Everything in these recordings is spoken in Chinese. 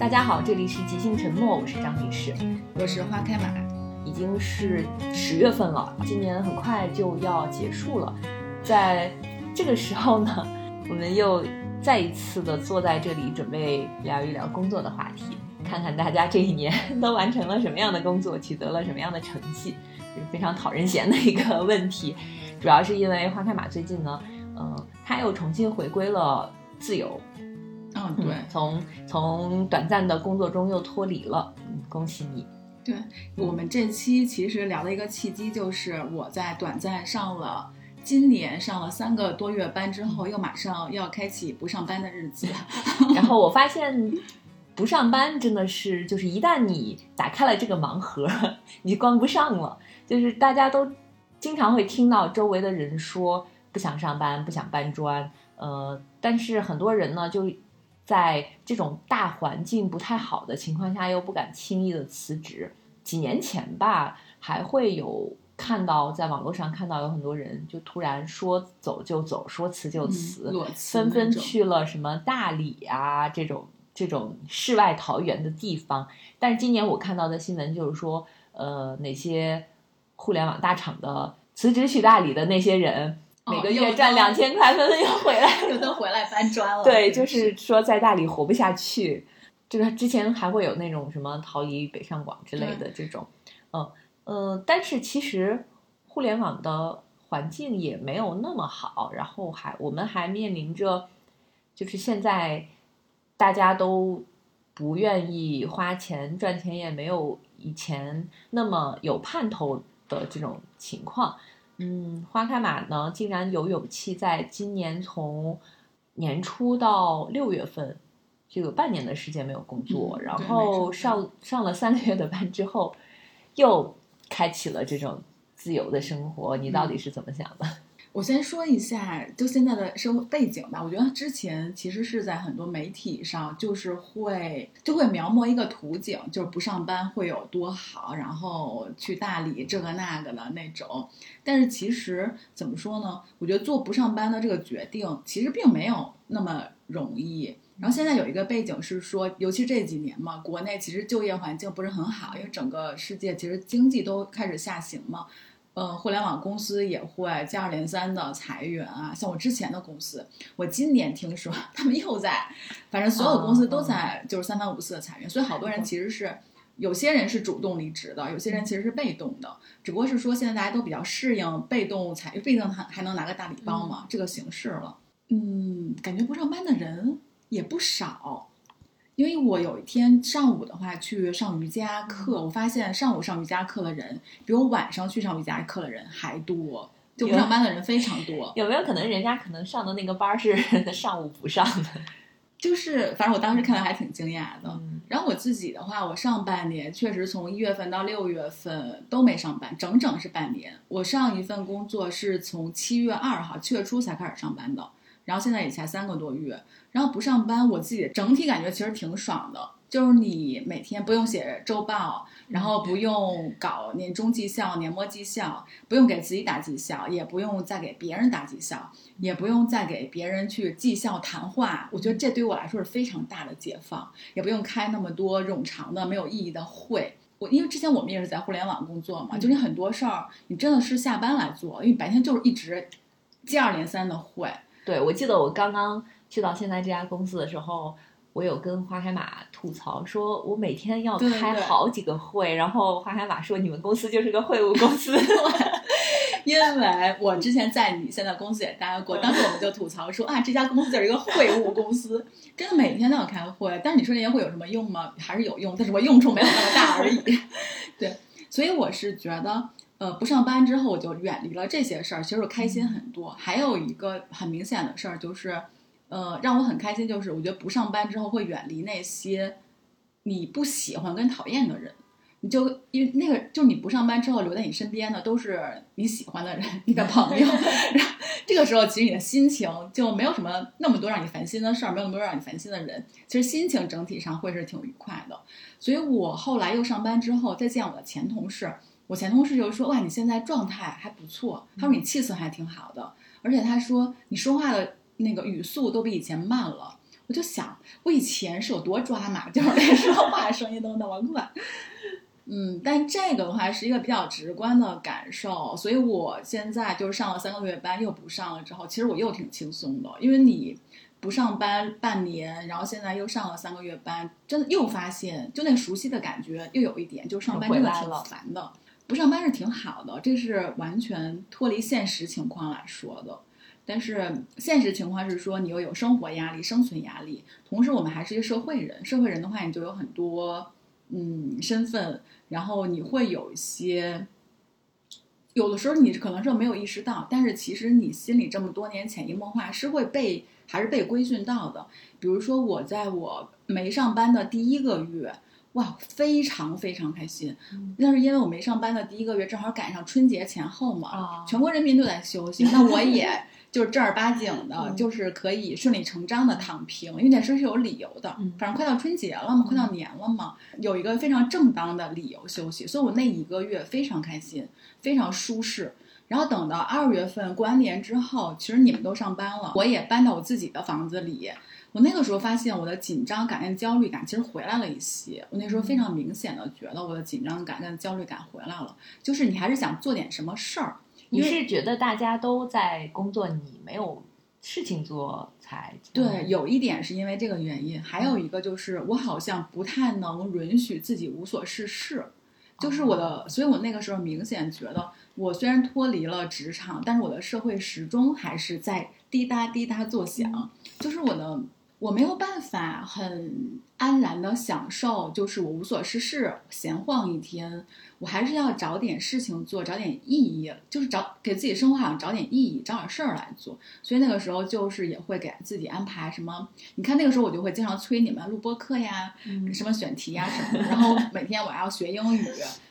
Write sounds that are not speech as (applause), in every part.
大家好，这里是即兴沉默，我是张女士，我是花开马。已经是十月份了，今年很快就要结束了，在这个时候呢，(laughs) 我们又再一次的坐在这里，准备聊一聊工作的话题，看看大家这一年都完成了什么样的工作，取得了什么样的成绩，是非常讨人嫌的一个问题。主要是因为花开马最近呢，呃，他又重新回归了自由。嗯，对，从从短暂的工作中又脱离了，嗯，恭喜你。对我们这期其实聊的一个契机，就是我在短暂上了今年上了三个多月班之后，又马上要开启不上班的日子。(laughs) 然后我发现不上班真的是，就是一旦你打开了这个盲盒，(laughs) 你关不上了。就是大家都经常会听到周围的人说不想上班，不想搬砖，呃，但是很多人呢就。在这种大环境不太好的情况下，又不敢轻易的辞职。几年前吧，还会有看到在网络上看到有很多人就突然说走就走，说辞就辞，纷纷去了什么大理啊这种这种世外桃源的地方。但是今年我看到的新闻就是说，呃，哪些互联网大厂的辞职去大理的那些人。每个月赚两千块，纷纷又回来，又都回来搬砖了。对，就是说在大理活不下去。这个之前还会有那种什么逃离北上广之类的这种，嗯嗯，但是其实互联网的环境也没有那么好，然后还我们还面临着，就是现在大家都不愿意花钱赚钱，也没有以前那么有盼头的这种情况。嗯，花开马呢，竟然有勇气在今年从年初到六月份，就有半年的时间没有工作，然后上上了三个月的班之后，又开启了这种自由的生活。你到底是怎么想的？我先说一下，就现在的生活背景吧。我觉得之前其实是在很多媒体上，就是会就会描摹一个图景，就是不上班会有多好，然后去大理这个那个的那种。但是其实怎么说呢？我觉得做不上班的这个决定，其实并没有那么容易。然后现在有一个背景是说，尤其这几年嘛，国内其实就业环境不是很好，因为整个世界其实经济都开始下行嘛。呃，互联网公司也会接二连三的裁员啊，像我之前的公司，我今年听说他们又在，反正所有公司都在就是三番五次的裁员，所以好多人其实是有些人是主动离职的，有些人其实是被动的，只不过是说现在大家都比较适应被动裁，毕竟还还能拿个大礼包嘛，这个形式了。嗯，感觉不上班的人也不少。因为我有一天上午的话去上瑜伽课，我发现上午上瑜伽课的人比我晚上去上瑜伽课的人还多，就不上班的人非常多。有没有可能人家可能上的那个班是上午不上的？(laughs) 就是反正我当时看到还挺惊讶的。然后我自己的话，我上半年确实从一月份到六月份都没上班，整整是半年。我上一份工作是从七月二号七月初才开始上班的。然后现在也才三个多月，然后不上班，我自己整体感觉其实挺爽的。就是你每天不用写周报，然后不用搞年终绩效、年末绩效，不用给自己打绩效，也不用再给别人打绩效，也不用再给别人去绩效谈话。我觉得这对于我来说是非常大的解放，也不用开那么多冗长的没有意义的会。我因为之前我们也是在互联网工作嘛，就你很多事儿你真的是下班来做，因为白天就是一直接二连三的会。对，我记得我刚刚去到现在这家公司的时候，我有跟花海马吐槽，说我每天要开好几个会，然后花海马说你们公司就是个会务公司，(laughs) 因为我之前在你现在公司也待过，当时我们就吐槽说啊，这家公司就是一个会务公司，真的每天都要开会，但是你说这些会有什么用吗？还是有用，但是我用处没有那么大而已。(laughs) 对，所以我是觉得。呃，不上班之后我就远离了这些事儿，其实我开心很多。还有一个很明显的事儿就是，呃，让我很开心就是，我觉得不上班之后会远离那些你不喜欢跟讨厌的人。你就因为那个，就是你不上班之后留在你身边的都是你喜欢的人，你的朋友。(laughs) 然后这个时候，其实你的心情就没有什么那么多让你烦心的事儿，没有那么多让你烦心的人，其实心情整体上会是挺愉快的。所以我后来又上班之后，再见我的前同事。我前同事就说：“哇，你现在状态还不错。”他说：“你气色还挺好的，而且他说你说话的那个语速都比以前慢了。”我就想，我以前是有多抓马，就是连说话声音都那么快。嗯，但这个的话是一个比较直观的感受，所以我现在就是上了三个月班又不上了之后，其实我又挺轻松的，因为你不上班半年，然后现在又上了三个月班，真的又发现就那熟悉的感觉又有一点，就上班真的挺烦的。不上班是挺好的，这是完全脱离现实情况来说的。但是现实情况是说，你又有生活压力、生存压力，同时我们还是一个社会人。社会人的话，你就有很多嗯身份，然后你会有一些，有的时候你可能是没有意识到，但是其实你心里这么多年潜移默化是会被还是被规训到的。比如说我在我没上班的第一个月。哇，非常非常开心！那是因为我没上班的第一个月，正好赶上春节前后嘛，全国人民都在休息，(laughs) 那我也就是正儿八经的，就是可以顺理成章的躺平，因为那时候是有理由的。反正快到春节了嘛，快到年了嘛，有一个非常正当的理由休息，所以我那一个月非常开心，非常舒适。然后等到二月份过完年之后，其实你们都上班了，我也搬到我自己的房子里。我那个时候发现我的紧张感跟焦虑感其实回来了一些。我那时候非常明显的觉得我的紧张感跟焦虑感回来了，就是你还是想做点什么事儿。你是觉得大家都在工作，你没有事情做才？对，有一点是因为这个原因，还有一个就是我好像不太能允许自己无所事事，就是我的，所以我那个时候明显觉得，我虽然脱离了职场，但是我的社会时钟还是在滴答滴答作响，就是我的。我没有办法很安然的享受，就是我无所事事闲晃一天，我还是要找点事情做，找点意义，就是找给自己生活好像找点意义，找点事儿来做。所以那个时候就是也会给自己安排什么，你看那个时候我就会经常催你们录播课呀，什么选题呀什么的，然后每天我要学英语，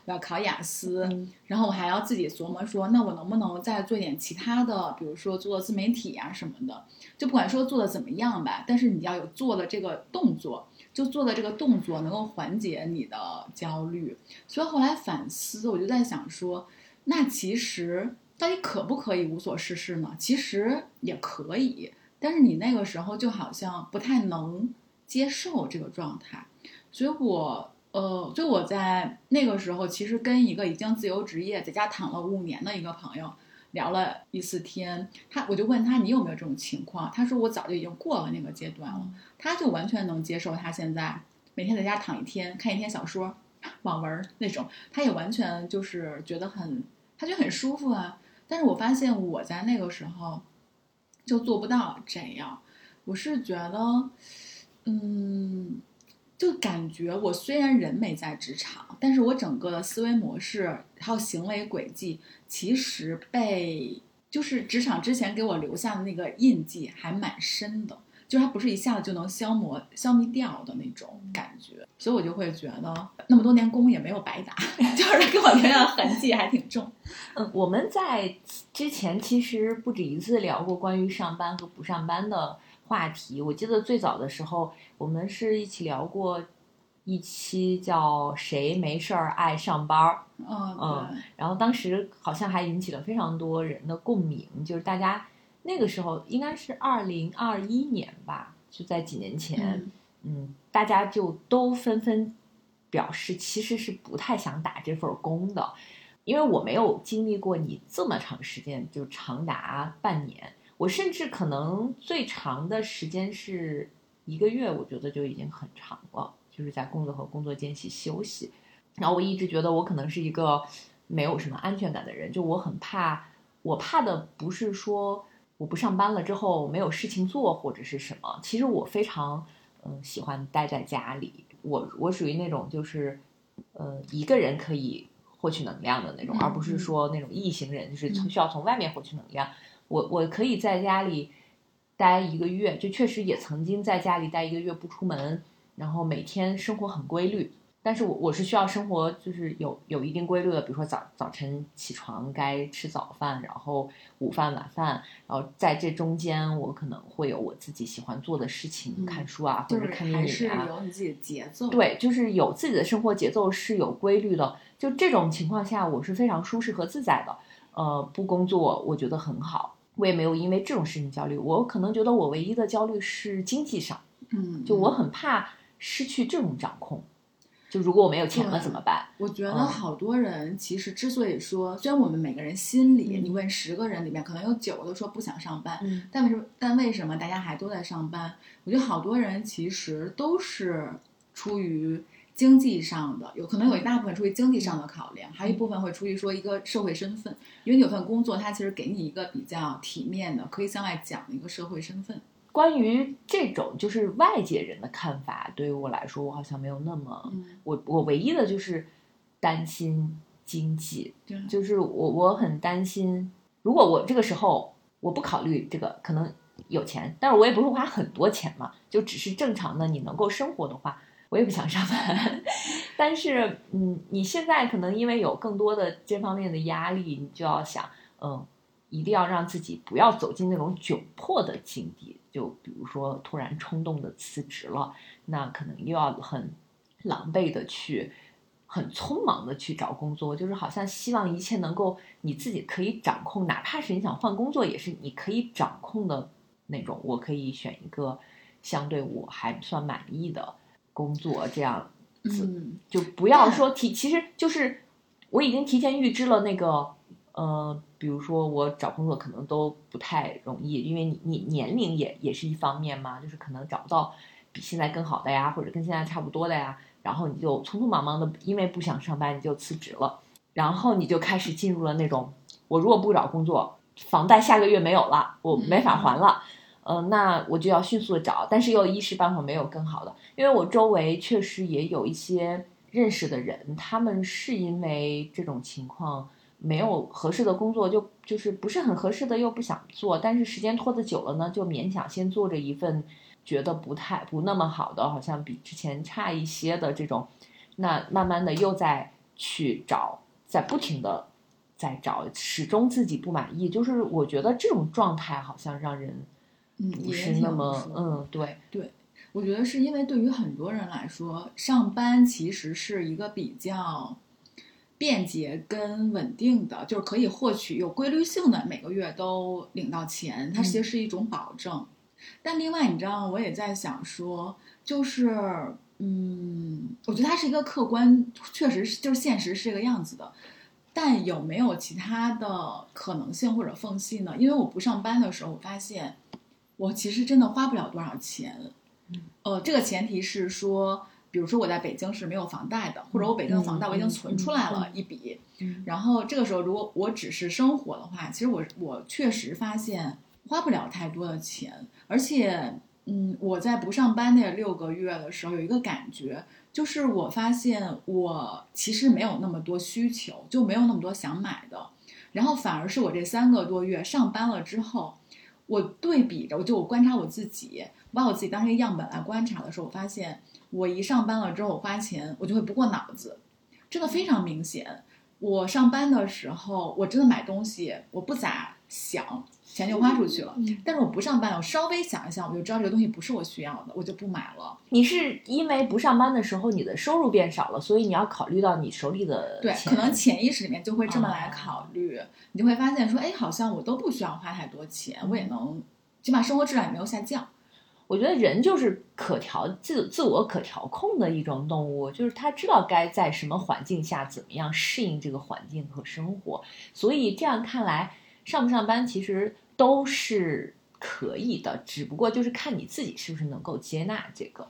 我要考雅思，然后我还要自己琢磨说，那我能不能再做点其他的，比如说做自媒体呀什么的。就不管说做的怎么样吧，但是你要有做的这个动作，就做的这个动作能够缓解你的焦虑。所以后来反思，我就在想说，那其实到底可不可以无所事事呢？其实也可以，但是你那个时候就好像不太能接受这个状态。所以我呃，就我在那个时候，其实跟一个已经自由职业在家躺了五年的一个朋友。聊了一次天，他我就问他你有没有这种情况？他说我早就已经过了那个阶段了，他就完全能接受他现在每天在家躺一天看一天小说、网文那种，他也完全就是觉得很，他觉得很舒服啊。但是我发现我在那个时候就做不到这样，我是觉得，嗯。就感觉我虽然人没在职场，但是我整个的思维模式还有行为轨迹，其实被就是职场之前给我留下的那个印记还蛮深的，就是它不是一下子就能消磨消灭掉的那种感觉，所以我就会觉得那么多年工也没有白打，(laughs) 就是给我留下痕迹还挺重。嗯，我们在之前其实不止一次聊过关于上班和不上班的。话题，我记得最早的时候，我们是一起聊过一期叫“谁没事儿爱上班儿”，嗯嗯，然后当时好像还引起了非常多人的共鸣，就是大家那个时候应该是二零二一年吧，就在几年前，嗯，大家就都纷纷表示其实是不太想打这份工的，因为我没有经历过你这么长时间，就长达半年。我甚至可能最长的时间是一个月，我觉得就已经很长了，就是在工作和工作间隙休息。然后我一直觉得我可能是一个没有什么安全感的人，就我很怕，我怕的不是说我不上班了之后没有事情做或者是什么，其实我非常嗯喜欢待在家里，我我属于那种就是呃一个人可以获取能量的那种，而不是说那种异行人，就是从需要从外面获取能量。我我可以在家里待一个月，就确实也曾经在家里待一个月不出门，然后每天生活很规律。但是我我是需要生活就是有有一定规律的，比如说早早晨起床该吃早饭，然后午饭晚饭，然后在这中间我可能会有我自己喜欢做的事情，看书啊或者看电影啊。是有你自己的节奏。对，就是有自己的生活节奏是有规律的。就这种情况下，我是非常舒适和自在的。呃，不工作我觉得很好。我也没有因为这种事情焦虑，我可能觉得我唯一的焦虑是经济上，嗯，就我很怕失去这种掌控。就如果我没有钱了怎么办？我觉得嗯好多人其实之所以说，虽然我们每个人心里，嗯你问十个人里面可能有九个都说不想上班，嗯但为什么但为什么大家还都在上班？我觉得好多人其实都是出于经济上的，有可能有一大部分出于经济上的考量，还有一部分会出于说一个社会身份，因为你有份工作，它其实给你一个比较体面的，可以向外讲的一个社会身份。关于这种就是外界人的看法，对于我来说，我好像没有那么，嗯，我我唯一的就是担心经济，就是我我很担心，如果我这个时候我不考虑这个，可能有钱，但是我也不会花很多钱嘛，就只是正常的你能够生活的话，我也不想上班。(laughs) 但是，嗯，你现在可能因为有更多的这方面的压力，你就要想，嗯，一定要让自己不要走进那种窘迫的境地。就比如说突然冲动的辞职了，那可能又要很狼狈的去。很匆忙的去找工作，就是好像希望一切能够你自己可以掌控，哪怕是你想换工作，也是你可以掌控的那种。我可以选一个相对我还算满意的工作，这样子嗯，就不要说提，其实就是我已经提前预知了那个呃，比如说我找工作可能都不太容易，因为你你年龄也也是一方面嘛，就是可能找不到比现在更好的呀，或者跟现在差不多的呀。然后你就匆匆忙忙的，因为不想上班，你就辞职了，然后你就开始进入了那种，我如果不找工作，房贷下个月没有了，我没法还了，呃，那我就要迅速的找，但是又一时半会儿没有更好的，因为我周围确实也有一些认识的人，他们是因为这种情况没有合适的工作，就就是不是很合适的又不想做，但是时间拖得久了呢，就勉强先做着一份。觉得不太不那么好的，好像比之前差一些的这种，那慢慢的又在去找，在不停的在找，始终自己不满意。就是我觉得这种状态好像让人嗯，不是那么嗯，对，我觉得是因为对于很多人来说，上班其实是一个比较便捷跟稳定的，就是可以获取有规律性的每个月都领到钱，它其实是一种保证。但另外，你知道，我也在想说，就是，嗯，我觉得它是一个客观，确实是就是现实是这个样子的。但有没有其他的可能性或者缝隙呢？因为我不上班的时候，我发现我其实真的花不了多少钱。嗯，呃，这个前提是说，比如说我在北京是没有房贷的，或者我北京的房贷我已经存出来了一笔。嗯然后这个时候，如果我只是生活的话，其实我我确实发现花不了太多的钱，而且，嗯，我在不上班那六个月的时候，有一个感觉，就是我发现我其实没有那么多需求，就没有那么多想买的，然后反而是我这三个多月上班了之后，我对比着，我就我观察我自己，把我自己当成一个样本来观察的时候，我发现我一上班了之后，我花钱我就会不过脑子，真的非常明显。我上班的时候，我真的买东西，我不咋想，钱就花出去了。嗯但是我不上班，我稍微想一想，我就知道这个东西不是我需要的，我就不买了。你是因为不上班的时候你的收入变少了，所以你要考虑到你手里的对，可能潜意识里面就会这么哦来考虑，你就会发现说，哎，好像我都不需要花太多钱，我也能，起码生活质量也没有下降。我觉得人就是可调自自我可调控的一种动物，就是他知道该在什么环境下怎么样适应这个环境和生活，所以这样看来，上不上班其实都是可以的，只不过就是看你自己是不是能够接纳这个。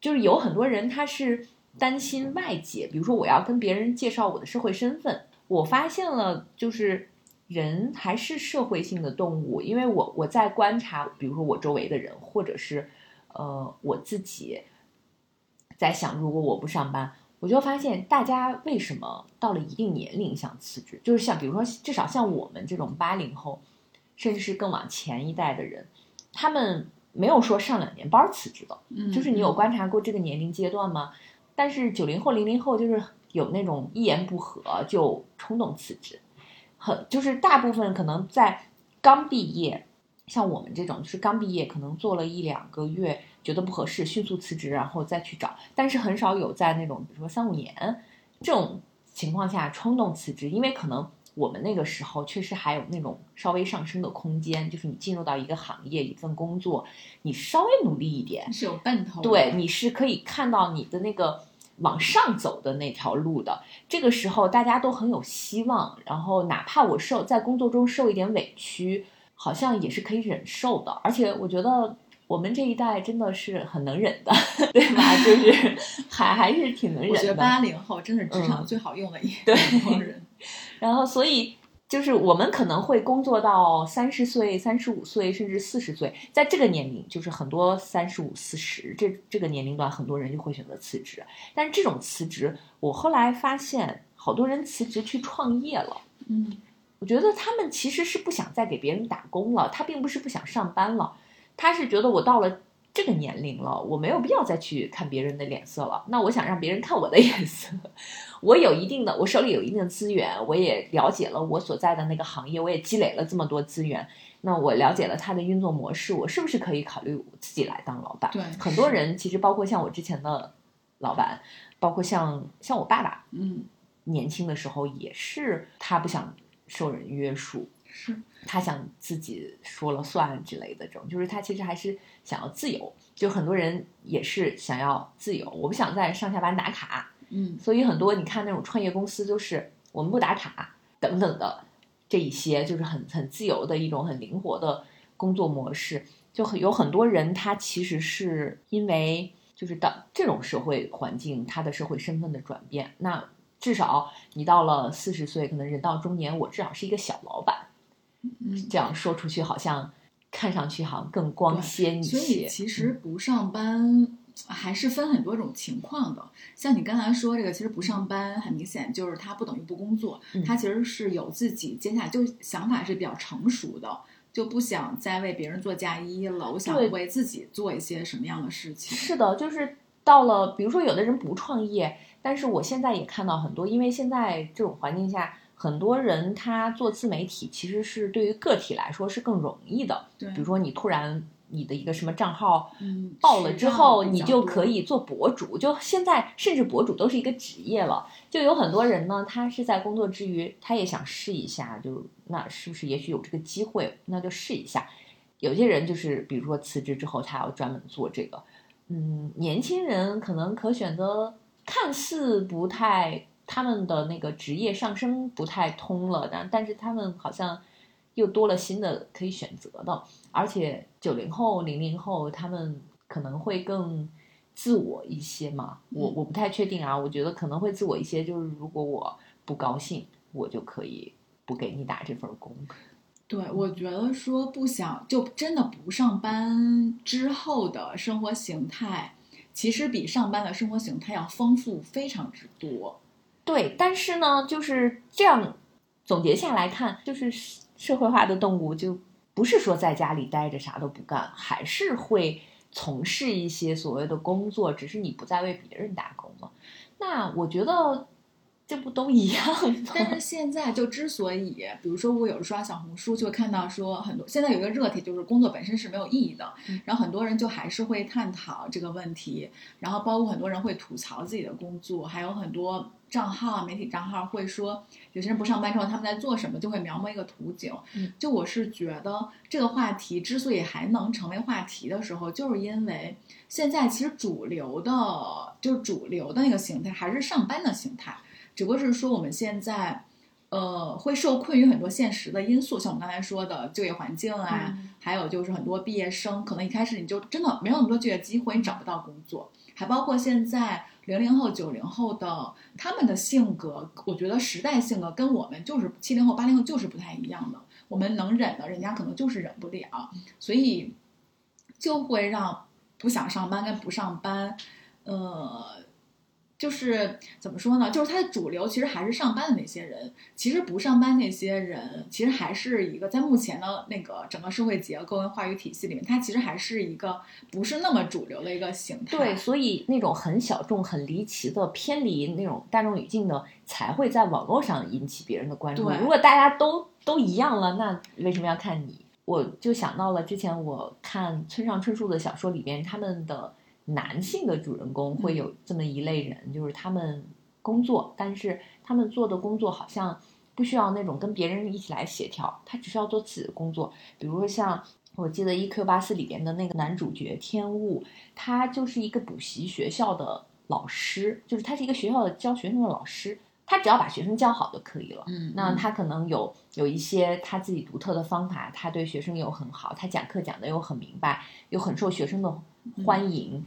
就是有很多人他是担心外界，比如说我要跟别人介绍我的社会身份，我发现了就是人还是社会性的动物，因为我我在观察，比如说我周围的人，或者是呃我自己在想，如果我不上班，我就发现大家为什么到了一定年龄想辞职，就是像比如说至少像我们这种八零后，甚至是更往前一代的人，他们没有说上两年班儿辞职的，嗯就是你有观察过这个年龄阶段吗？但是九零后、零零后就是有那种一言不合就冲动辞职，很就是大部分可能在刚毕业，像我们这种就是刚毕业，可能做了一两个月觉得不合适，迅速辞职，然后再去找。但是很少有在那种比如说三五年这种情况下冲动辞职，因为可能我们那个时候确实还有那种稍微上升的空间，就是你进入到一个行业、一份工作，你稍微努力一点，是有奔头的。对，你是可以看到你的那个往上走的那条路的。这个时候大家都很有希望，然后哪怕我受在工作中受一点委屈，好像也是可以忍受的。而且我觉得我们这一代真的是很能忍的，(laughs) 对吧？就是还还是挺能忍的。我觉得八零后真是职场最好用的一对人。(laughs) 然后，所以就是我们可能会工作到三十岁、三十五岁，甚至四十岁，在这个年龄，就是很多三十五、四十这这个年龄段，很多人就会选择辞职。但是这种辞职，我后来发现，好多人辞职去创业了。嗯，我觉得他们其实是不想再给别人打工了，他并不是不想上班了，他是觉得我到了这个年龄了，我没有必要再去看别人的脸色了。那我想让别人看我的脸色。我有一定的，我手里有一定的资源，我也了解了我所在的那个行业，我也积累了这么多资源。那我了解了他的运作模式，我是不是可以考虑自己来当老板？对，很多人其实包括像我之前的老板，包括像像我爸爸，嗯，年轻的时候也是他不想受人约束，是他想自己说了算之类的这种，就是他其实还是想要自由。就很多人也是想要自由，我不想在上下班打卡。嗯，所以很多你看那种创业公司就是我们不打卡等等的这一些，就是很很自由的一种很灵活的工作模式。就很有很多人他其实是因为就是到这种社会环境，他的社会身份的转变。那至少你到了四十岁，可能人到中年，我至少是一个小老板。嗯，这样说出去好像看上去好像更光鲜一些。所以其实不上班。还是分很多种情况的，像你刚才说这个，其实不上班很明显就是他不等于不工作，他其实是有自己接下来就想法是比较成熟的，就不想再为别人做嫁衣了，我想为自己做一些什么样的事情。是的，就是到了，比如说有的人不创业，但是我现在也看到很多，因为现在这种环境下，很多人他做自媒体其实是对于个体来说是更容易的，对，比如说你突然。你的一个什么账号嗯爆了之后，你就可以做博主。就现在，甚至博主都是一个职业了。就有很多人呢，他是在工作之余，他也想试一下，就那是不是也许有这个机会，那就试一下。有些人就是，比如说辞职之后，他要专门做这个。嗯，年轻人可能可选择看似不太，他们的那个职业上升不太通了，但但是他们好像。又多了新的可以选择的，而且九零后、零零后他们可能会更自我一些嘛。我我不太确定啊，我觉得可能会自我一些，就是如果我不高兴，我就可以不给你打这份工。对，我觉得说不想就真的不上班之后的生活形态，其实比上班的生活形态要丰富非常之多。对，但是呢，就是这样总结下来看，就是。社会化的动物就不是说在家里待着啥都不干，还是会从事一些所谓的工作，只是你不再为别人打工了。那我觉得这不都一样吗？(laughs) 但是现在就之所以，比如说我有时刷小红书，就会看到说很多现在有一个热帖，就是工作本身是没有意义的。然后很多人就还是会探讨这个问题，然后包括很多人会吐槽自己的工作，还有很多。账号媒体账号会说，有些人不上班之后他们在做什么，就会描摹一个图景。就我是觉得这个话题之所以还能成为话题的时候，就是因为现在其实主流的，就是主流的那个形态还是上班的形态，只不过是说我们现在，呃，会受困于很多现实的因素，像我们刚才说的就业环境啊，还有就是很多毕业生可能一开始你就真的没有那么多就业机会，你找不到工作，还包括现在。零零后、九零后的他们的性格，我觉得时代性格跟我们就是七零后、八零后就是不太一样的。我们能忍的，人家可能就是忍不了，所以就会让不想上班跟不上班，呃。就是怎么说呢？就是它的主流其实还是上班的那些人，其实不上班那些人，其实还是一个在目前的那个整个社会结构跟话语体系里面，它其实还是一个不是那么主流的一个形态。对，所以那种很小众、很离奇的偏离那种大众语境的，才会在网络上引起别人的关注。如果大家都都一样了，那为什么要看你？我就想到了之前我看村上春树的小说里边，他们的。男性的主人公会有这么一类人，就是他们工作，但是他们做的工作好像不需要那种跟别人一起来协调，他只需要做自己的工作。比如说像我记得《一 Q 八四》里边的那个男主角天雾，他就是一个补习学校的老师，就是他是一个学校的教学生的老师，他只要把学生教好就可以了。嗯那他可能有有一些他自己独特的方法，他对学生又很好，他讲课讲的又很明白，又很受学生的欢迎，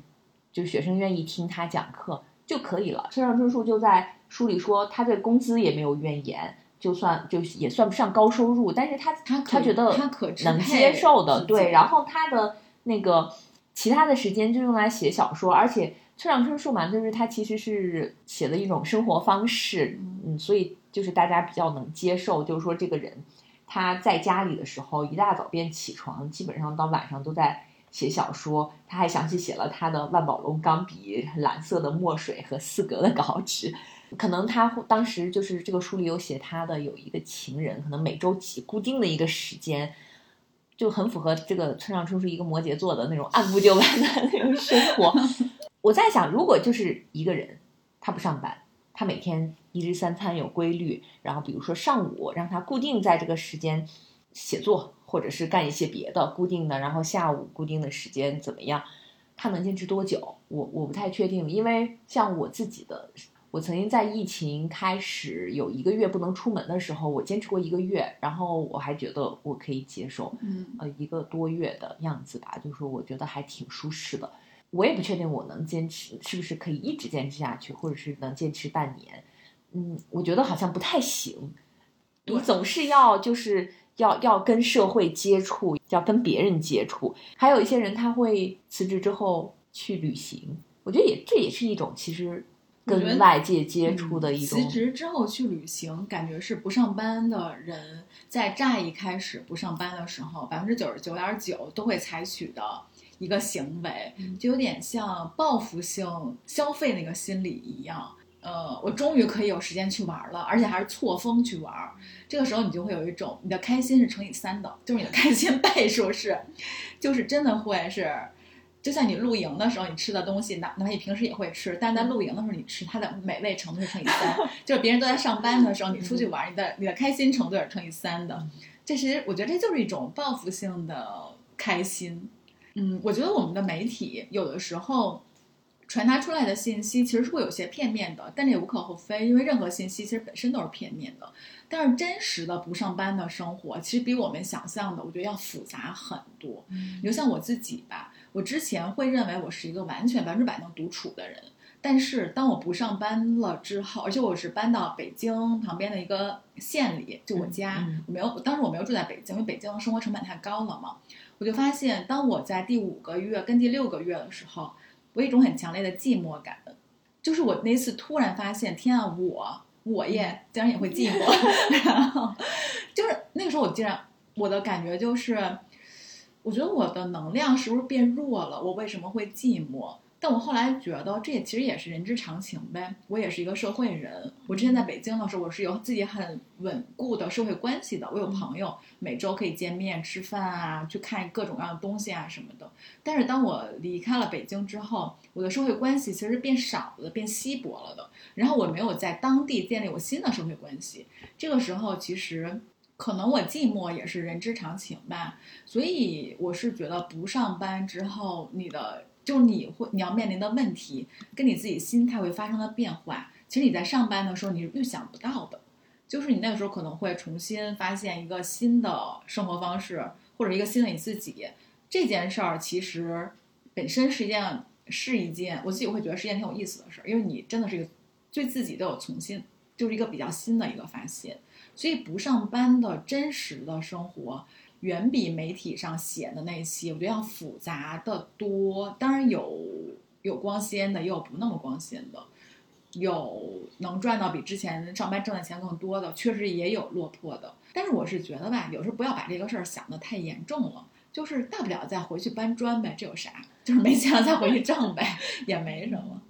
就是学生愿意听他讲课就可以了。村上春树就在书里说，他对工资也没有怨言，就算就也算不上高收入，但是他他可他觉得他可能接受的，对。然后他的那个其他的时间就用来写小说，而且村上春树嘛，就是他其实是写的一种生活方式，嗯，所以就是大家比较能接受，就是说这个人他在家里的时候一大早便起床，基本上到晚上都在。写小说，他还详细写了他的万宝龙钢笔、蓝色的墨水和四格的稿纸。可能他当时就是这个书里有写他的有一个情人，可能每周几固定的一个时间，就很符合这个村上春树一个摩羯座的那种按部就班的那种生活。我在想，如果就是一个人，他不上班，他每天一日三餐有规律，然后比如说上午让他固定在这个时间写作，或者是干一些别的固定的，然后下午固定的时间怎么样？他能坚持多久？我我不太确定，因为像我自己的，我曾经在疫情开始有一个月不能出门的时候，我坚持过一个月，然后我还觉得我可以接受，嗯呃，一个多月的样子吧，就是我觉得还挺舒适的。我也不确定我能坚持是不是可以一直坚持下去，或者是能坚持半年。嗯，我觉得好像不太行。你总是要就是要要跟社会接触，要跟别人接触。还有一些人他会辞职之后去旅行，我觉得也这也是一种其实跟外界接触的一种。辞职之后去旅行，感觉是不上班的人在乍一开始不上班的时候，百分之九十九点九都会采取的一个行为，嗯就有点像报复性消费那个心理一样。呃，我终于可以有时间去玩了，而且还是错峰去玩。这个时候你就会有一种你的开心是乘以三的，就是你的开心倍数是，就是真的会是。就像你露营的时候，你吃的东西，哪哪怕你平时也会吃，但是在露营的时候，你吃它的美味程度是乘以三。(laughs) 就是别人都在上班的时候，你出去玩，你的你的开心程度是乘以三的。这其实我觉得这就是一种报复性的开心。嗯，我觉得我们的媒体有的时候传达出来的信息其实是会有些片面的，但这也无可厚非，因为任何信息其实本身都是片面的。但是真实的不上班的生活，其实比我们想象的，我觉得要复杂很多。你就像我自己吧，我之前会认为我是一个完全百分之百能独处的人，但是当我不上班了之后，而且我是搬到北京旁边的一个县里，就我家，嗯嗯我没有，当时我没有住在北京，因为北京的生活成本太高了嘛。我就发现，当我在第五个月跟第六个月的时候，我有一种很强烈的寂寞感，就是我那次突然发现，天啊，我我也竟然也会寂寞，(laughs) 然后就是那个时候，我竟然我的感觉就是，我觉得我的能量是不是变弱了？我为什么会寂寞？但我后来觉得，这也其实也是人之常情呗。我也是一个社会人，我之前在北京的时候，我是有自己很稳固的社会关系的，我有朋友，每周可以见面吃饭啊，去看各种各样的东西啊什么的。但是当我离开了北京之后，我的社会关系其实变少了、变稀薄了的。然后我没有在当地建立我新的社会关系，这个时候其实可能我寂寞也是人之常情吧。所以我是觉得不上班之后，你的就你会你要面临的问题，跟你自己心态会发生的变化，其实你在上班的时候你是预想不到的。就是你那个时候可能会重新发现一个新的生活方式，或者一个新的你自己。这件事儿其实本身是一件是一件我自己会觉得是一件挺有意思的事儿，因为你真的是一个对自己都有重新就是一个比较新的一个发现。所以不上班的真实的生活，远比媒体上写的那些我觉得要复杂的多。当然有有光鲜的，也有不那么光鲜的。有能赚到比之前上班挣的钱更多的，确实也有落魄的。但是我是觉得吧，有时候不要把这个事儿想得太严重了，就是大不了再回去搬砖呗，这有啥？就是没钱了再回去挣呗，(laughs) 也没什么。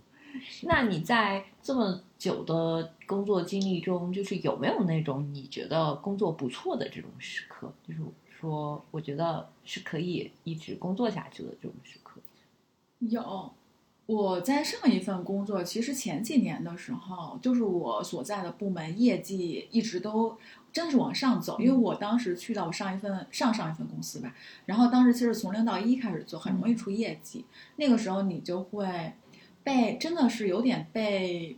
那你在这么久的工作经历中，就是有没有那种你觉得工作不错的这种时刻？就是说，我觉得是可以一直工作下去的这种时刻。有，我在上一份工作，其实前几年的时候，就是我所在的部门业绩一直都真的是往上走，因为我当时去到我上一份上上一份公司吧，然后当时其实从零到一开始做，很容易出业绩，那个时候你就会被真的是有点被，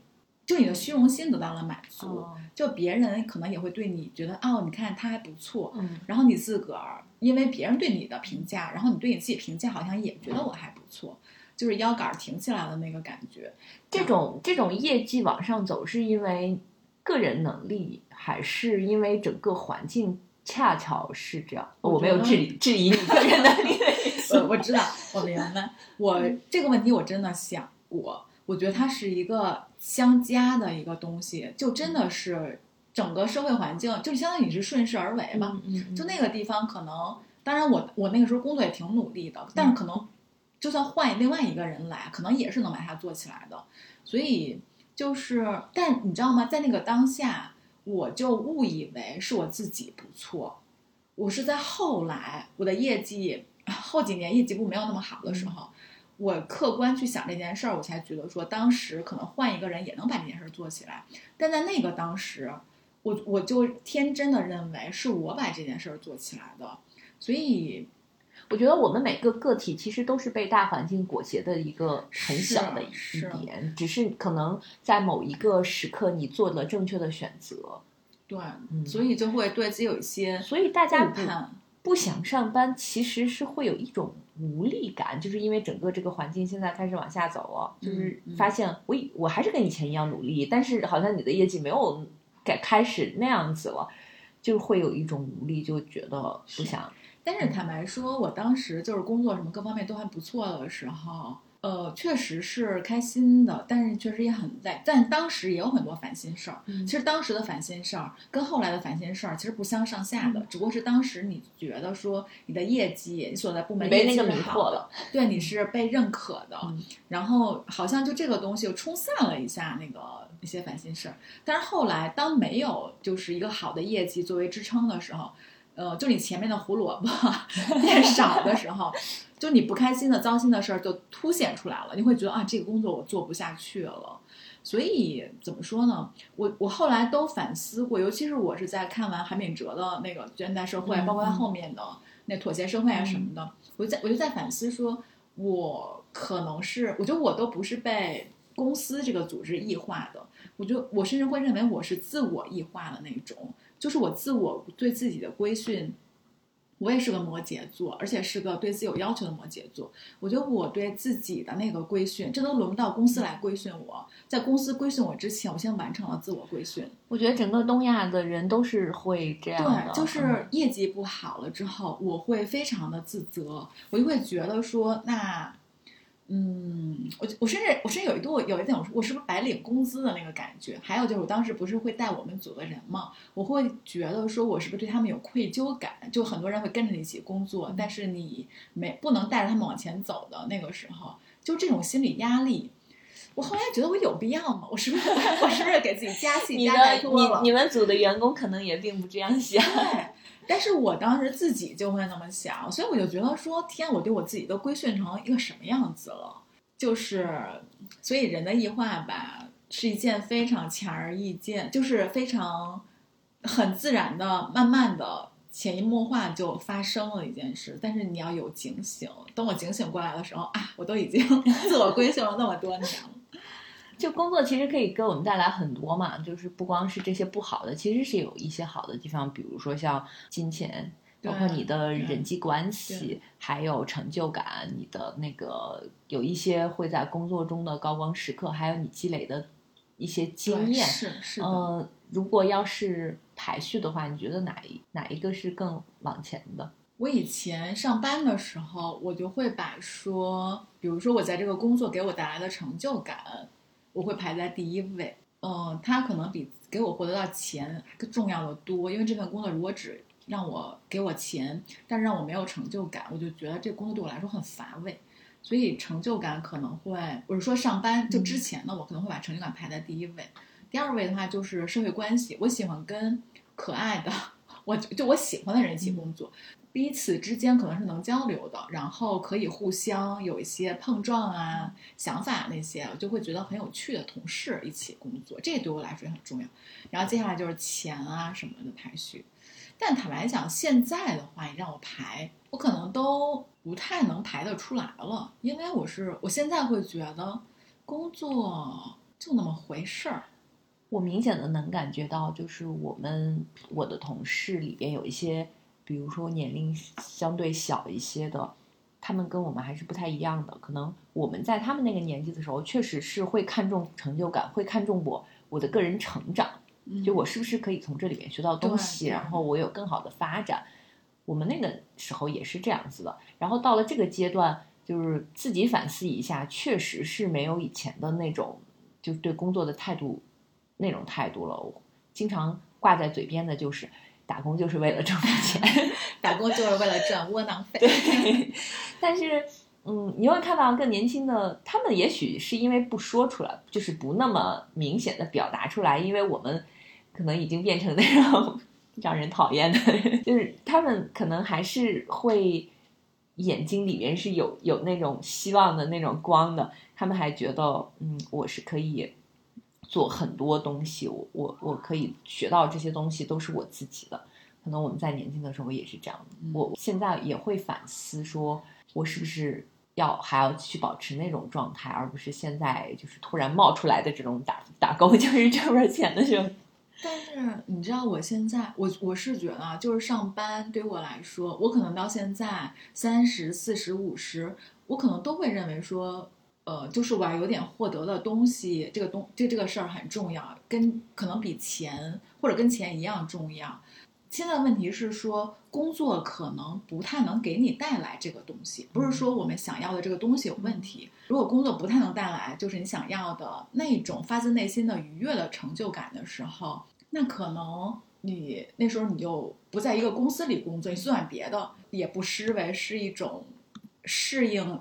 就你的虚荣心得到了满足，哦就别人可能也会对你觉得哦，你看他还不错，嗯然后你自个儿因为别人对你的评价，然后你对你自己评价好像也觉得我还不错，就是腰杆儿挺起来的那个感觉。这种这种业绩往上走，是因为个人能力，还是因为整个环境恰巧是这样？我我没有质疑质疑你个人能力的意思。(laughs) 我我知道，我明白。我这个问题我真的想过，我觉得它是一个相加的一个东西，就真的是整个社会环境，就相当于你是顺势而为吧。嗯嗯就那个地方可能，当然我我那个时候工作也挺努力的，但是可能就算换另外一个人来，可能也是能把它做起来的。所以就是，但你知道吗？在那个当下，我就误以为是我自己不错。我是在后来我的业绩后几年业绩不没有那么好的时候，我客观去想这件事儿，我才觉得说当时可能换一个人也能把这件事儿做起来。但在那个当时，我我就天真的认为是我把这件事儿做起来的，所以我觉得我们每个个体其实都是被大环境裹挟的一个很小的一点，只是可能在某一个时刻你做了正确的选择。对，嗯所以就会对自己有一些所以大家判。不想上班，其实是会有一种无力感，就是因为整个这个环境现在开始往下走了，就是嗯发现我以我还是跟以前一样努力，但是好像你的业绩没有改开始那样子了，就会有一种无力，就觉得不想。但是坦白说，我当时就是工作什么各方面都还不错的时候，呃，确实是开心的，但是确实也很累。但当时也有很多烦心事儿。嗯其实当时的烦心事儿跟后来的烦心事儿其实不相上下嗯的，只不过是当时你觉得说你的业绩，你所在部门你被那个迷业绩是好的惑了，对，你是被认可的，嗯然后好像就这个东西又冲散了一下那个一些烦心事儿。但是后来当没有就是一个好的业绩作为支撑的时候，呃，就你前面的胡萝卜变少的时候，就你不开心的、糟心的事儿就凸显出来了，你会觉得啊，这个工作我做不下去了。所以怎么说呢？我我后来都反思过，尤其是我是在看完韩炳哲的那个《现代社会》嗯包括他嗯后面的那妥协社会啊什么的，我就在我就在反思说，我可能是，我觉得我都不是被公司这个组织异化的，我就我甚至会认为我是自我异化的那种，就是我自我对自己的规训。我也是个摩羯座，而且是个对自己有要求的摩羯座。我觉得我对自己的那个规训，这都轮不到公司来规训我。在公司规训我之前，我先完成了自我规训。我觉得整个东亚的人都是会这样的，对，就是业绩不好了之后，我会非常的自责，我就会觉得说，那，嗯，我我甚至我甚至有一度有一点，我说我是不是白领工资的那个感觉？还有就是我当时不是会带我们组的人嘛，我会觉得说我是不是对他们有愧疚感？就很多人会跟着你一起工作，但是你没不能带着他们往前走的那个时候，就这种心理压力。我后来觉得我有必要吗？我是不是我是不是给自己加 (laughs) 戏加太多了？你你们组的员工可能也并不这样想。对，但是我当时自己就会那么想，所以我就觉得说，天，我对我自己都规训成一个什么样子了？就是，所以人的异化吧，是一件非常显而易见，就是非常很自然的，慢慢的。潜移默化就发生了一件事，但是你要有警醒。等我警醒过来的时候啊，我都已经 (laughs) 自我规训了那么多年了。就工作其实可以给我们带来很多嘛，就是不光是这些不好的，其实是有一些好的地方，比如说像金钱，包括你的人际关系，还有成就感，你的那个有一些会在工作中的高光时刻，还有你积累的一些经验。是是的，呃，如果要是排序的话，你觉得哪一哪一个是更往前的？我以前上班的时候，我就会把说，比如说我在这个工作给我带来的成就感，我会排在第一位。嗯，它可能比给我获得到钱更重要的多，因为这份工作如果只让我给我钱，但是让我没有成就感，我就觉得这工作对我来说很乏味。所以成就感可能会，我是说上班就之前呢，我可能会把成就感排在第一位。第二位的话就是社会关系，我喜欢跟可爱的、我就我喜欢的人一起工作，彼此之间可能是能交流的，然后可以互相有一些碰撞啊、想法那些，我就会觉得很有趣的同事一起工作，这对我来说也很重要。然后接下来就是钱啊什么的排序，但坦白讲，现在的话你让我排，我可能都不太能排得出来了，因为我是我现在会觉得工作就那么回事儿。我明显的能感觉到，就是我们我的同事里边有一些，比如说年龄相对小一些的，他们跟我们还是不太一样的。可能我们在他们那个年纪的时候，确实是会看重成就感，会看重我我的个人成长，就我是不是可以从这里面学到东西，对然后我有更好的发展。我们那个时候也是这样子的。然后到了这个阶段，就是自己反思一下，确实是没有以前的那种，就是对工作的态度。那种态度了，我经常挂在嘴边的就是打工就是为了挣钱，(laughs) 打工就是为了赚窝囊费。对，但是，嗯，你会看到更年轻的，他们也许是因为不说出来，就是不那么明显的表达出来，因为我们可能已经变成那种让人讨厌的人，就是他们可能还是会眼睛里面是有有那种希望的那种光的，他们还觉得，嗯，我是可以。做很多东西，我我我可以学到这些东西都是我自己的。可能我们在年轻的时候也是这样。我现在也会反思，说我是不是要还要继续保持那种状态，而不是现在就是突然冒出来的这种打打工就是挣份钱的时候。但是你知道，我现在我我是觉得，就是上班对我来说，我可能到现在三十四十五十，我可能都会认为说。呃，就是我要有点获得的东西，这个东这这个事儿很重要，跟可能比钱或者跟钱一样重要。现在问题是说，工作可能不太能给你带来这个东西，不是说我们想要的这个东西有问题。如果工作不太能带来就是你想要的那种发自内心的愉悦的成就感的时候，那可能你那时候你就不在一个公司里工作，你算别的也不失为是一种适应。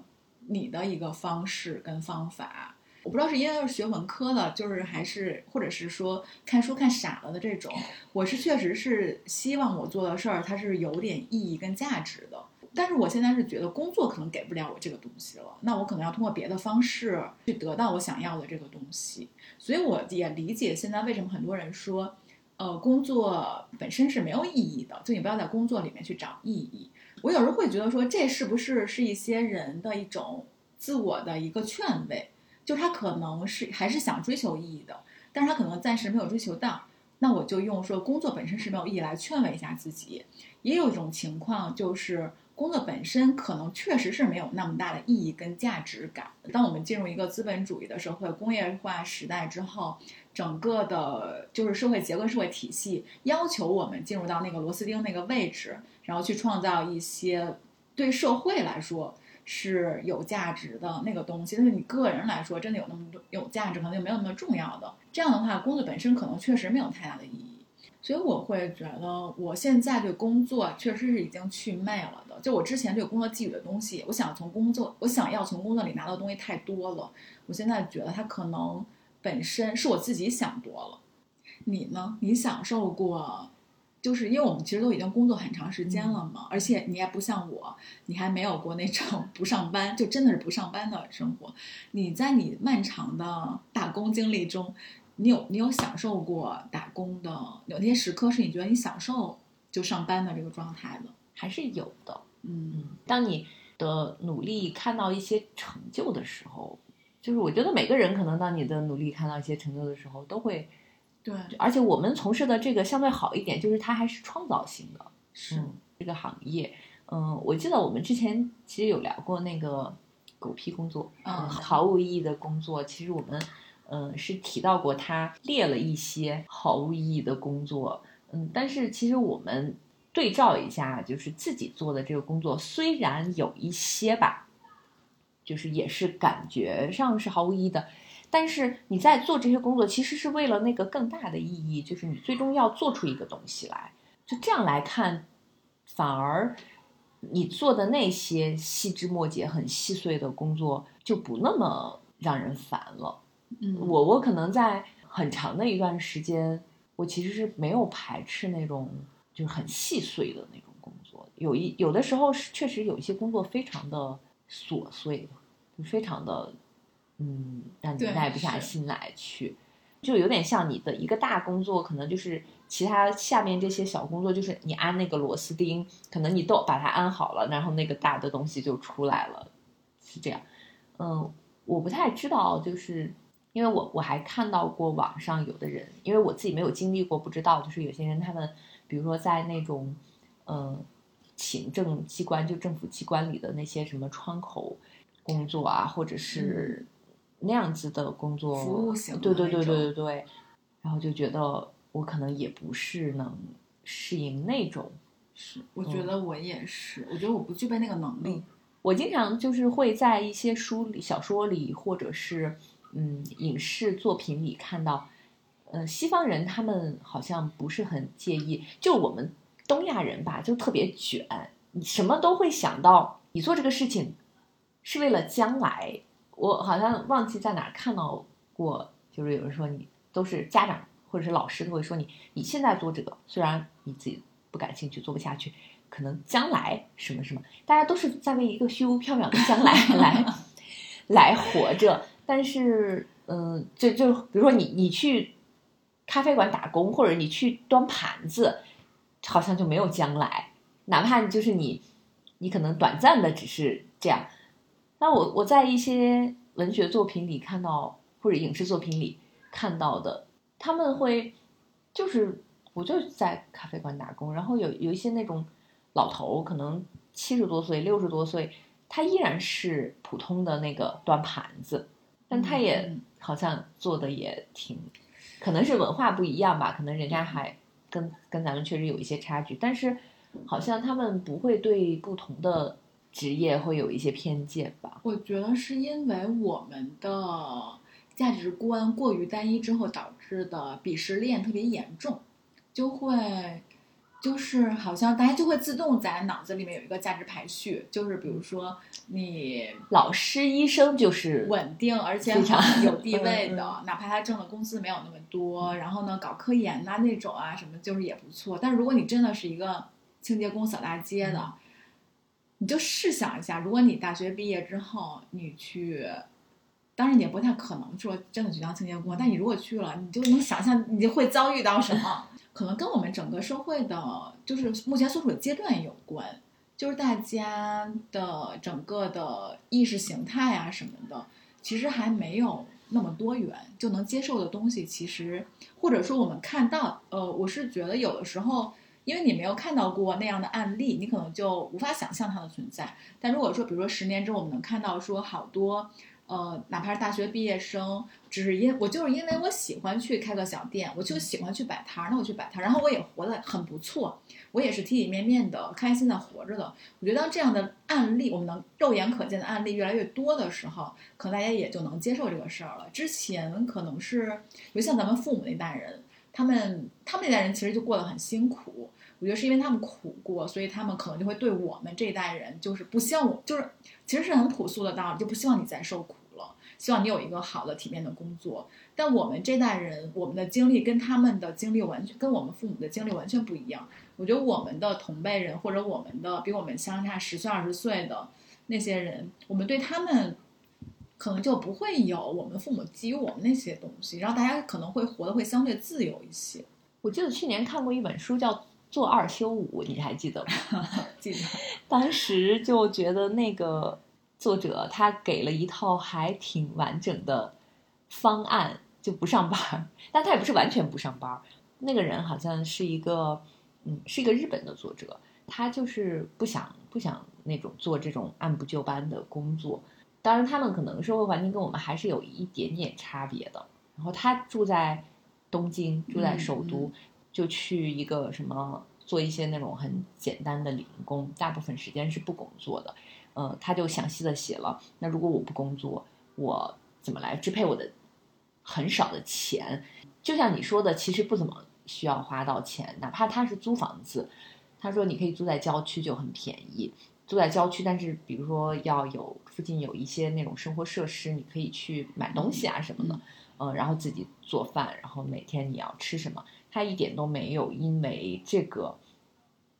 你的一个方式跟方法，我不知道是因为是学文科的，就是还是或者是说看书看傻了的这种。我是确实是希望我做的事儿它是有点意义跟价值的，但是我现在是觉得工作可能给不了我这个东西了，那我可能要通过别的方式去得到我想要的这个东西。所以我也理解现在为什么很多人说，呃，工作本身是没有意义的，就你不要在工作里面去找意义。我有时候会觉得说，这是不是是一些人的一种自我的一个劝慰？就他可能是还是想追求意义的，但是他可能暂时没有追求到。那我就用说工作本身是没有意义来劝慰一下自己。也有一种情况就是工作本身可能确实是没有那么大的意义跟价值感。当我们进入一个资本主义的社会、工业化时代之后，整个的就是社会结构、社会体系要求我们进入到那个螺丝钉那个位置。然后去创造一些对社会来说是有价值的那个东西，但是你个人来说真的有那么多有价值，可能就没有那么重要的。这样的话，工作本身可能确实没有太大的意义。所以我会觉得，我现在对工作确实是已经去魅了的。就我之前对工作寄予的东西，我想从工作，我想要从工作里拿到东西太多了。我现在觉得它可能本身是我自己想多了。你呢？你享受过？就是因为我们其实都已经工作很长时间了嘛，而且你也不像我，你还没有过那种 (laughs) 不上班，就真的是不上班的生活。你在你漫长的打工经历中，你有你有享受过打工的有那些时刻，是你觉得你享受就上班的这个状态的，还是有的。嗯，当你的努力看到一些成就的时候，就是我觉得每个人可能当你的努力看到一些成就的时候，都会。对，而且我们从事的这个相对好一点，就是它还是创造性的，是这个行业。嗯，我记得我们之前其实有聊过那个狗屁工作，嗯，毫无意义的工作。其实我们嗯是提到过，他列了一些毫无意义的工作。嗯，但是其实我们对照一下，就是自己做的这个工作，虽然有一些吧，就是也是感觉上是毫无意义的。但是你在做这些工作，其实是为了那个更大的意义，就是你最终要做出一个东西来。就这样来看，反而你做的那些细枝末节、很细碎的工作就不那么让人烦了。嗯，我我可能在很长的一段时间，我其实是没有排斥那种就是很细碎的那种工作。有一有的时候是确实有一些工作非常的琐碎，就非常的嗯让你耐不下心来去，就有点像你的一个大工作，可能就是其他下面这些小工作，就是你安那个螺丝钉，可能你都把它安好了，然后那个大的东西就出来了，是这样。嗯，我不太知道，就是因为我我还看到过网上有的人，因为我自己没有经历过，不知道，就是有些人他们，比如说在那种，嗯，行政机关就政府机关里的那些什么窗口工作啊，或者是那样子的工作，嗯服务型对对对对对对，然后就觉得我可能也不是能适应那种。是，我觉得我也是，我觉得我不具备那个能力。我经常就是会在一些书里、小说里，或者是嗯影视作品里看到，呃，西方人他们好像不是很介意，就我们东亚人吧，就特别卷，你什么都会想到，你做这个事情是为了将来。我好像忘记在哪儿看到过，就是有人说你都是家长或者是老师都会说你，你现在做这个，虽然你自己不感兴趣，做不下去，可能将来什么什么，大家都是在为一个虚无缥缈的将来 (laughs) 来来活着。但是，嗯、就就比如说你你去咖啡馆打工，或者你去端盘子，好像就没有将来。哪怕就是你，你可能短暂的只是这样。那我我在一些文学作品里看到，或者影视作品里看到的，他们会就是我就是在咖啡馆打工，然后有有一些那种老头，可能七十多岁、六十多岁，他依然是普通的那个端盘子，但他也嗯。好像做的也挺，可能是文化不一样吧，可能人家还跟跟咱们确实有一些差距，但是好像他们不会对不同的职业会有一些偏见吧。我觉得是因为我们的价值观过于单一之后导致的鄙视链特别严重，就会就是好像大家就会自动在脑子里面有一个价值排序，就是比如说你老师、医生就是稳定而且非有地 (laughs) 位嗯的，哪怕他挣的工资没有那么多，然后呢搞科研呐、那种啊什么就是也不错。但如果你真的是一个清洁工扫大街的，你就试想一下，如果你大学毕业之后你去。当然也不太可能说真的去当清洁工，但你如果去了，你就能想象你会遭遇到什么，可能跟我们整个社会的，就是目前所处的阶段有关。就是大家的整个的意识形态啊什么的，其实还没有那么多元，就能接受的东西，其实或者说我们看到，呃，我是觉得有的时候，因为你没有看到过那样的案例，你可能就无法想象它的存在。但如果说，比如说十年之后，我们能看到说好多。呃，哪怕是大学毕业生，只是因我就是因为我喜欢去开个小店，我就喜欢去摆摊儿，那我去摆摊儿，然后我也活得很不错，我也是体体面面的、开心的活着的。我觉得当这样的案例，我们能肉眼可见的案例越来越多的时候，可能大家也就能接受这个事儿了。之前可能是，尤其像咱们父母那代人，他们他们那代人其实就过得很辛苦。我觉得是因为他们苦过，所以他们可能就会对我们这一代人，就是不希望我，就是其实是很朴素的道理，就不希望你再受苦了，希望你有一个好的体面的工作。但我们这代人，我们的经历跟他们的经历完全跟我们父母的经历完全不一样。我觉得我们的同辈人或者我们的比我们相差十岁二十岁的那些人，我们对他们可能就不会有我们父母给予我们那些东西，然后大家可能会活得会相对自由一些。我记得去年看过一本书叫《做二休五》，你还记得吗？(laughs) 记得当时就觉得那个作者他给了一套还挺完整的方案，就不上班儿，但他也不是完全不上班儿。那个人好像是一个，嗯，是一个日本的作者，他就是不想不想那种做这种按部就班的工作。当然，他们可能社会环境跟我们还是有一点点差别的。然后他住在东京，住在首都，嗯就去一个什么做一些那种很简单的零工，大部分时间是不工作的。呃，他就详细的写了，那如果我不工作，我怎么来支配我的很少的钱？就像你说的，其实不怎么需要花到钱，哪怕他是租房子，他说你可以租在郊区就很便宜，住在郊区，但是比如说要有附近有一些那种生活设施，你可以去买东西啊什么的，嗯、然后自己做饭，然后每天你要吃什么，他一点都没有因为这个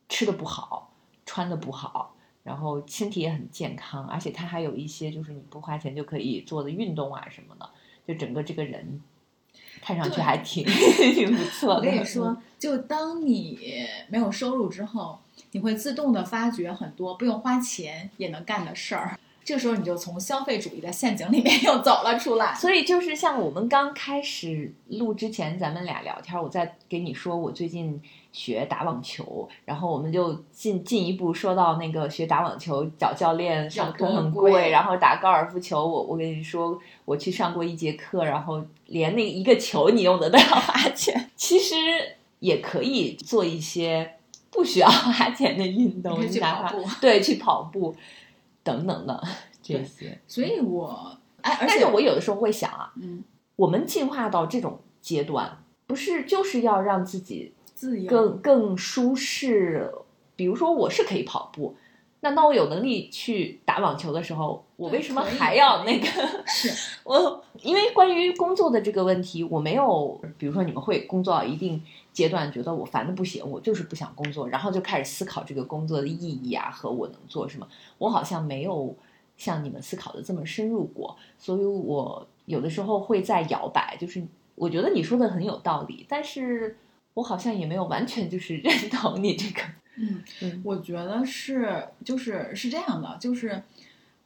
吃的不好，穿的不好，然后身体也很健康，而且他还有一些就是你不花钱就可以做的运动啊什么的，就整个这个人看上去还挺 (laughs) 挺不错的。我跟你说，就当你没有收入之后，你会自动的发掘很多不用花钱也能干的事儿。这个时候你就从消费主义的陷阱里面 (laughs) 又走了出来。所以就是像我们刚开始录之前，咱们俩聊天，我在给你说我最近学打网球，然后我们就进进一步说到那个学打网球找教练上课很贵然后打高尔夫球，我我跟你说我去上过一节课，然后连那一个球你用的都要 (laughs) 花钱。其实也可以做一些不需要花钱的运动，去哪怕跑步对去跑步等等的这些。所以我哎，而且但是我有的时候会想啊，嗯，我们进化到这种阶段，不是就是要让自己自由更更舒适？比如说，我是可以跑步，那当我有能力去打网球的时候，我为什么还要那个？是 (laughs) 我因为关于工作的这个问题，我没有，比如说你们会工作到一定阶段，觉得我烦的不行，我就是不想工作，然后就开始思考这个工作的意义啊和我能做什么。我好像没有像你们思考的这么深入过，所以我有的时候会在摇摆，就是我觉得你说的很有道理，但是我好像也没有完全就是 (laughs) 认同你这个。嗯嗯，我觉得是，就是是这样的，就是，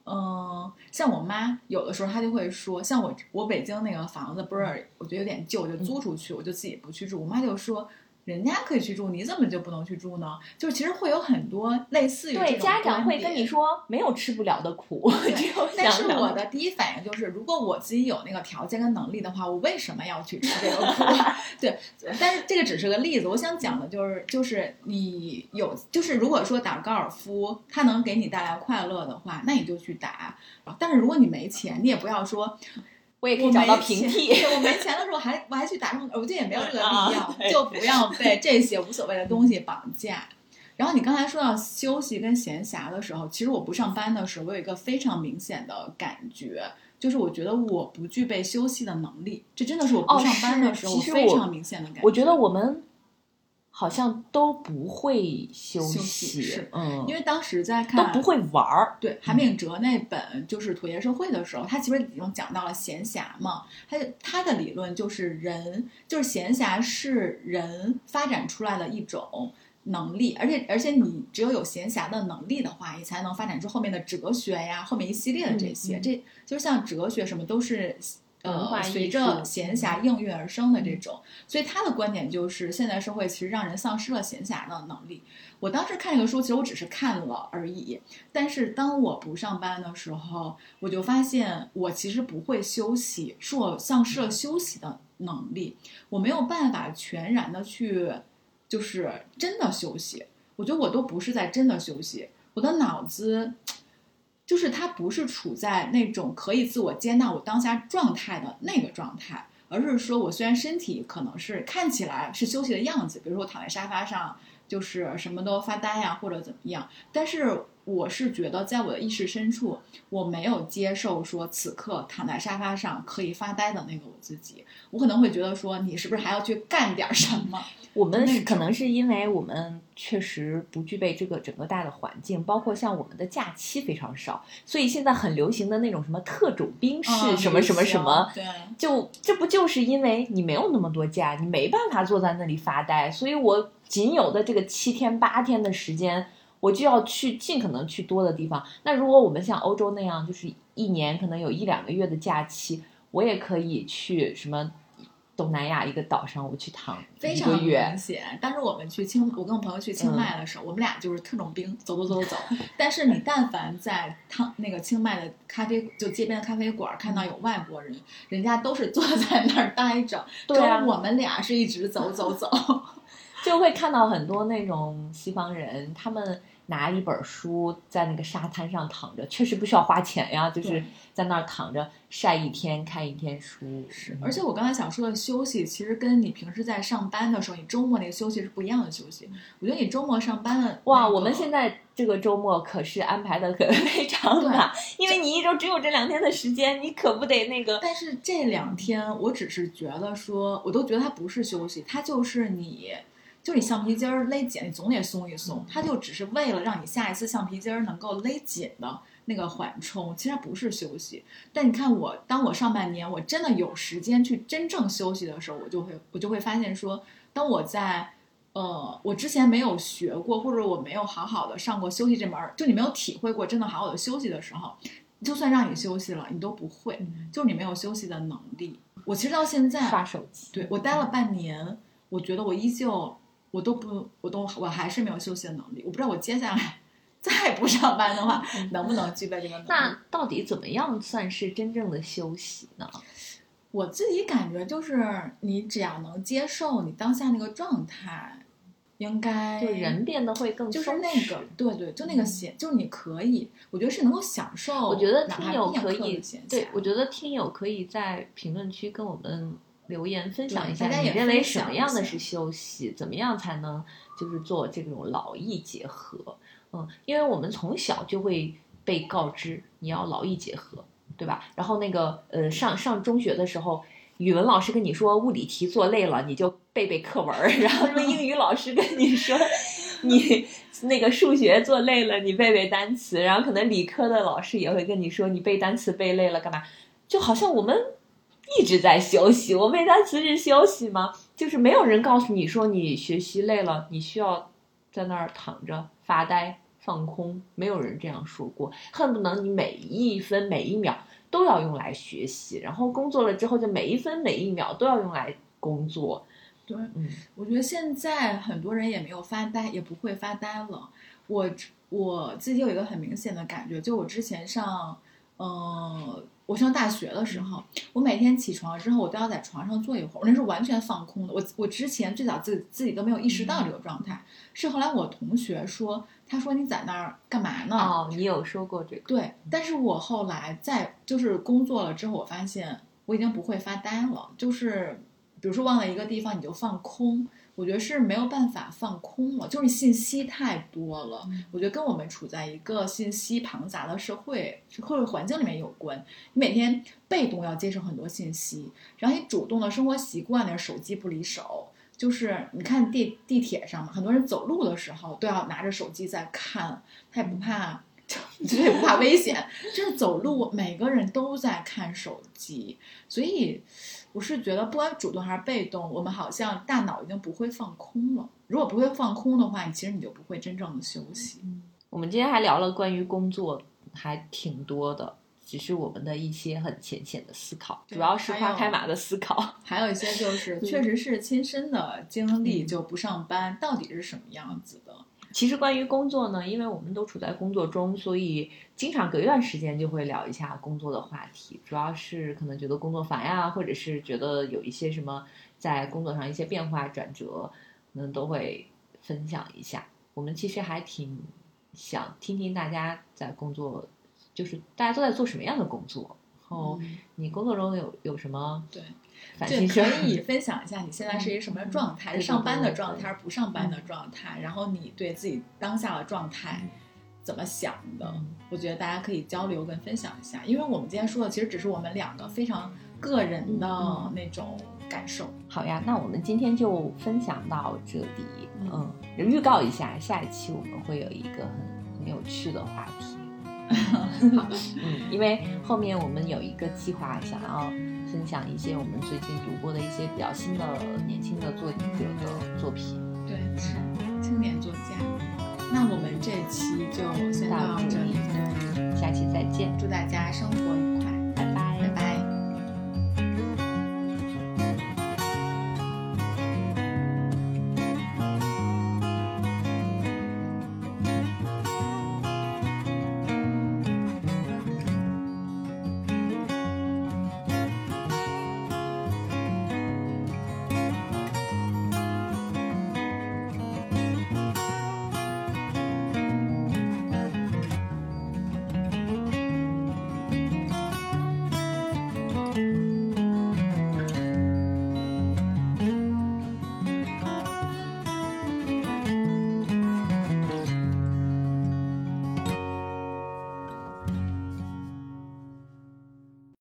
嗯、像我妈有的时候她就会说，像我我北京那个房子不是，我觉得有点旧，就租出去，我就自己不去住。我妈就说，人家可以去住，你怎么就不能去住呢？就是其实会有很多类似于这对，种家长会跟你说没有吃不了的苦，(laughs) 只有但是我的第一反应就是，如果我自己有那个条件跟能力的话，我为什么要去吃这个苦？(laughs) 对，但是这个只是个例子。我想讲的就是，就是你有，就是如果说打高尔夫，它能给你带来快乐的话，那你就去打。但是如果你没钱，你也不要说我也可我以找到平替。对我没钱的时候还我还去打这种，我觉得也没有这个必要啊，就不要被这些无所谓的东西绑架。然后你刚才说到休息跟闲暇的时候，其实我不上班的时候，我有一个非常明显的感觉，就是我觉得我不具备休息的能力，这真的是我不哦上班的时候非常明显的感觉。我觉得我们好像都不会休休息是嗯，因为当时在看都看不会玩儿。对韩炳哲那本就是《妥协社会》的时候，他其实已经讲到了闲暇嘛。他他的理论就是人，就是闲暇是人发展出来的一种能力，而且而且你只有有闲暇的能力的话，你才能发展出后面的哲学呀，后面一系列的这些。嗯嗯这就是像哲学什么都是。呃，随着闲暇应运而生的这种，所以他的观点就是，现代社会其实让人丧失了闲暇的能力。我当时看这个书，其实我只是看了而已，但是当我不上班的时候，我就发现我其实不会休息，是我丧失了休息的能力，我没有办法全然的去，就是真的休息。我觉得我都不是在真的休息，我的脑子，就是他不是处在那种可以自我接纳我当下状态的那个状态，而是说我虽然身体可能是看起来是休息的样子，比如说我躺在沙发上。就是什么都发呆呀、或者怎么样。但是我是觉得，在我的意识深处，我没有接受说此刻躺在沙发上可以发呆的那个我自己。我可能会觉得说，你是不是还要去干点什么？(laughs) 我们可能是因为我们确实不具备这个整个大的环境，包括像我们的假期非常少，所以现在很流行的那种什么特种兵式、嗯什么什么什么，对，就这不就是因为你没有那么多假，你没办法坐在那里发呆，所以我仅有的这个七天八天的时间，我就要去尽可能去多的地方。那如果我们像欧洲那样，就是一年可能有一两个月的假期，我也可以去什么东南亚一个岛上，我去躺非常一个月明。显。当时我们去清，我跟我朋友去清迈的时候，我们俩就是特种兵，走走走走走。但是你但凡在汤那个清迈的咖啡，就街边的咖啡馆看到有外国人，人家都是坐在那儿待着，对啊跟我们俩是一直走走走。(laughs) 就会看到很多那种西方人，他们拿一本书在那个沙滩上躺着，确实不需要花钱呀，就是在那儿躺着晒一天，看一天书。是，而且我刚才想说的休息，其实跟你平时在上班的时候，你周末那个休息是不一样的休息。我觉得你周末上班的哇，那个我们现在这个周末可是安排的可 (laughs) 非常满，因为你一周只有这两天的时间，你可不得那个。但是这两天，我只是觉得说，我都觉得它不是休息，它就是你就你橡皮筋儿勒紧，你总得松一松，它就只是为了让你下一次橡皮筋儿能够勒紧的那个缓冲，其实它不是休息。但你看我，当我上半年我真的有时间去真正休息的时候，我就会我就会发现说，当我在呃我之前没有学过，或者我没有好好的上过休息这门儿，就你没有体会过真的好好的休息的时候，就算让你休息了，你都不会，就是你没有休息的能力。我其实到现在刷手机，对我待了半年，我觉得我依旧，我都不，我都我还是没有休息的能力。我不知道我接下来 (laughs) 再不上班的话，能不能具备这个能力？那到底怎么样算是真正的休息呢？我自己感觉就是，你只要能接受你当下那个状态，应该就人变得会更就是那个对对，就那个闲，就是你可以，我觉得是能够享受。我觉得听友可以对我觉得听友可以在评论区跟我们留言分享一下，大家也你认为什么样的是休息，怎么样才能就是做这种劳逸结合？嗯，因为我们从小就会被告知你要劳逸结合，对吧？然后那个呃，上上中学的时候。语文老师跟你说物理题做累了，你就背背课文；(laughs) 然后什么英语老师跟你说，你 (laughs) 那个数学做累了，你背背单词。然后可能理科的老师也会跟你说，你背单词背累了干嘛？就好像我们一直在休息，(laughs) 我背单词是休息吗？就是没有人告诉你说你学习累了，你需要在那儿躺着发呆放空，没有人这样说过，恨不能你每一分每一秒。都要用来学习，然后工作了之后，就每一分每一秒都要用来工作。对，嗯，我觉得现在很多人也没有发呆，也不会发呆了。我我自己有一个很明显的感觉，就我之前上，呃，我上大学的时候，我每天起床之后，我都要在床上坐一会儿，我那是完全放空的。我我之前最早自自己都没有意识到这个状态，是后来我同学说，他说你在那儿干嘛呢？哦，你有说过这个？对，但是我后来在就是工作了之后，我发现我已经不会发呆了，就是比如说忘了一个地方，你就放空。我觉得是没有办法放空了，就是信息太多了。我觉得跟我们处在一个信息庞杂的社会社会环境里面有关。你每天被动要接受很多信息，然后你主动的生活习惯呢，手机不离手。就是你看地地铁上嘛，很多人走路的时候都要拿着手机在看，他也不怕。这 (laughs) 也不怕危险，就是走路，每个人都在看手机，所以我是觉得，不管主动还是被动，我们好像大脑已经不会放空了。如果不会放空的话，你其实你就不会真正的休息。我们今天还聊了关于工作，还挺多的，只是我们的一些很浅显的思考，主要是花开马的思考。还有一些就是，确实是亲身的经历，就不上班到底是什么样子的。其实关于工作呢，因为我们都处在工作中，所以经常隔一段时间就会聊一下工作的话题。主要是可能觉得工作烦呀，或者是觉得有一些什么在工作上一些变化转折，可能都会分享一下。我们其实还挺想听听大家在工作，就是大家都在做什么样的工作，后你工作中有有什么对。反这省可 (laughs) 以分享一下你现在是一个什么状态，上班的对对对状态还是不上班的状态？然后你对自己当下的状态怎么想的？我觉得大家可以交流跟分享一下，因为我们今天说的其实只是我们两个非常个人的嗯那种感受。好呀，那我们今天就分享到这里。嗯，预告一下，下一期我们会有一个很很有趣的话题。好的，嗯，因为后面我们有一个计划，想要分享一些我们最近读过的一些比较新的年轻的作者的作品。对，是青年作家。那我们这期就先到这里，下期再见。祝大家生活愉